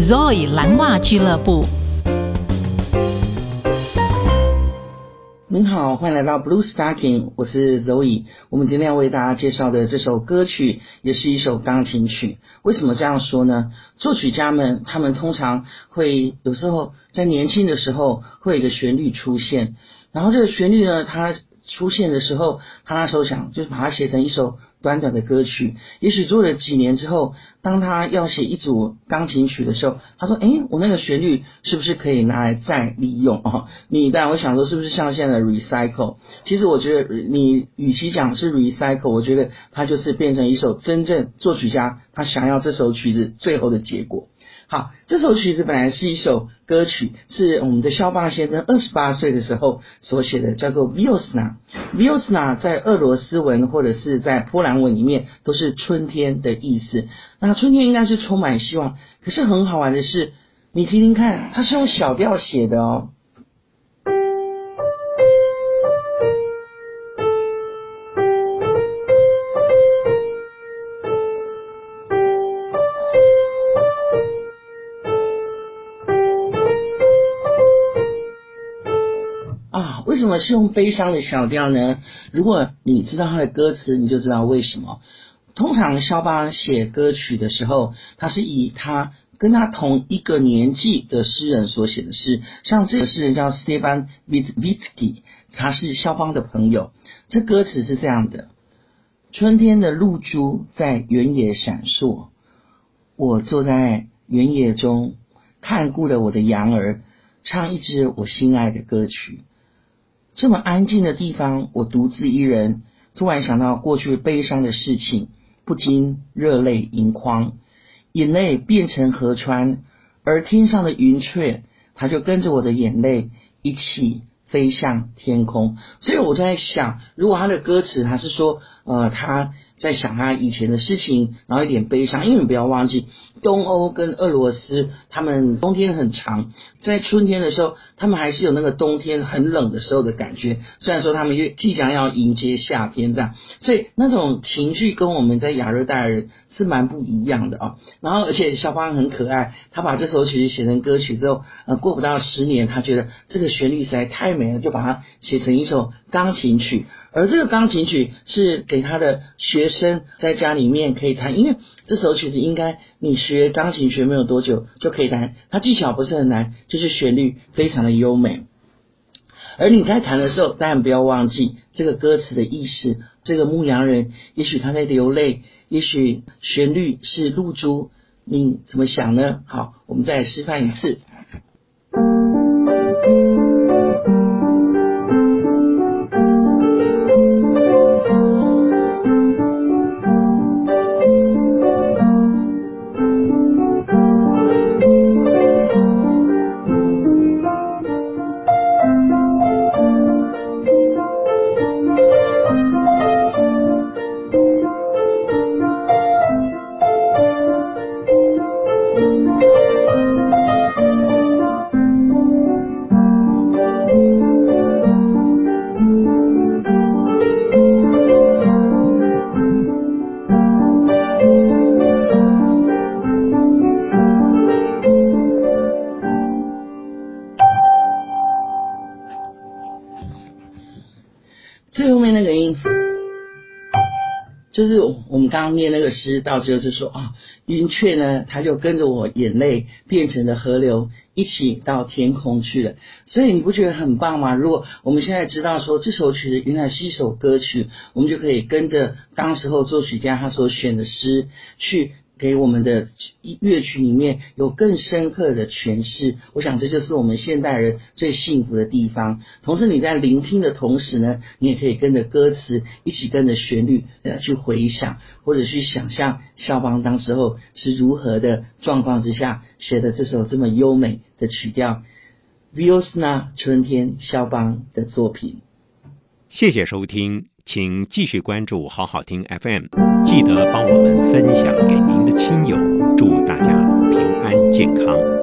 Zoe 蓝袜俱乐部。您好，欢迎来到 Blue Stocking，我是 Zoe。我们今天要为大家介绍的这首歌曲，也是一首钢琴曲。为什么这样说呢？作曲家们他们通常会有时候在年轻的时候会有一个旋律出现，然后这个旋律呢，它出现的时候，他那时候想就是把它写成一首短短的歌曲。也许做了几年之后，当他要写一组钢琴曲的时候，他说：“诶，我那个旋律是不是可以拿来再利用啊？”你当然会想说，是不是像现在的 recycle？其实我觉得，你与其讲是 recycle，我觉得它就是变成一首真正作曲家他想要这首曲子最后的结果。好，这首曲子本来是一首歌曲，是我们的肖邦先生二十八岁的时候所写的，叫做 Viosna。Viosna 在俄罗斯文或者是在波兰文里面都是春天的意思。那春天应该是充满希望，可是很好玩的是，你听听看，它是用小调写的哦。啊为什么是用悲伤的小调呢？如果你知道他的歌词，你就知道为什么。通常肖邦写歌曲的时候，他是以他跟他同一个年纪的诗人所写的诗。像这个诗人叫 Stefan Witwicki，他是肖邦的朋友。这歌词是这样的：春天的露珠在原野闪烁，我坐在原野中，看顾了我的羊儿，唱一支我心爱的歌曲。这么安静的地方，我独自一人，突然想到过去悲伤的事情，不禁热泪盈眶，眼泪变成河川，而天上的云雀，它就跟着我的眼泪一起飞向天空。所以我在想，如果他的歌词他是说，呃，他。在想他以前的事情，然后一点悲伤，因为你不要忘记，东欧跟俄罗斯，他们冬天很长，在春天的时候，他们还是有那个冬天很冷的时候的感觉。虽然说他们又即将要迎接夏天这样，所以那种情绪跟我们在亚热带的人是蛮不一样的啊。然后，而且肖邦很可爱，他把这首曲子写成歌曲之后，呃，过不到十年，他觉得这个旋律实在太美了，就把它写成一首钢琴曲。而这个钢琴曲是给他的学。生在家里面可以弹，因为这首曲子应该你学钢琴学没有多久就可以弹，它技巧不是很难，就是旋律非常的优美。而你在弹的时候，当然不要忘记这个歌词的意思。这个牧羊人，也许他在流泪，也许旋律是露珠，你怎么想呢？好，我们再示范一次。就是我们刚刚念那个诗，到最后就说啊，云雀呢，它就跟着我眼泪变成了河流，一起到天空去了。所以你不觉得很棒吗？如果我们现在知道说这首曲子原来是一首歌曲，我们就可以跟着当时候作曲家他所选的诗去。给我们的乐曲里面有更深刻的诠释，我想这就是我们现代人最幸福的地方。同时你在聆听的同时呢，你也可以跟着歌词一起跟着旋律呃去回想，或者去想象肖邦当时候是如何的状况之下写的这首这么优美的曲调。Viosna 春天，肖邦的作品。谢谢收听。请继续关注好好听 FM，记得帮我们分享给您的亲友，祝大家平安健康。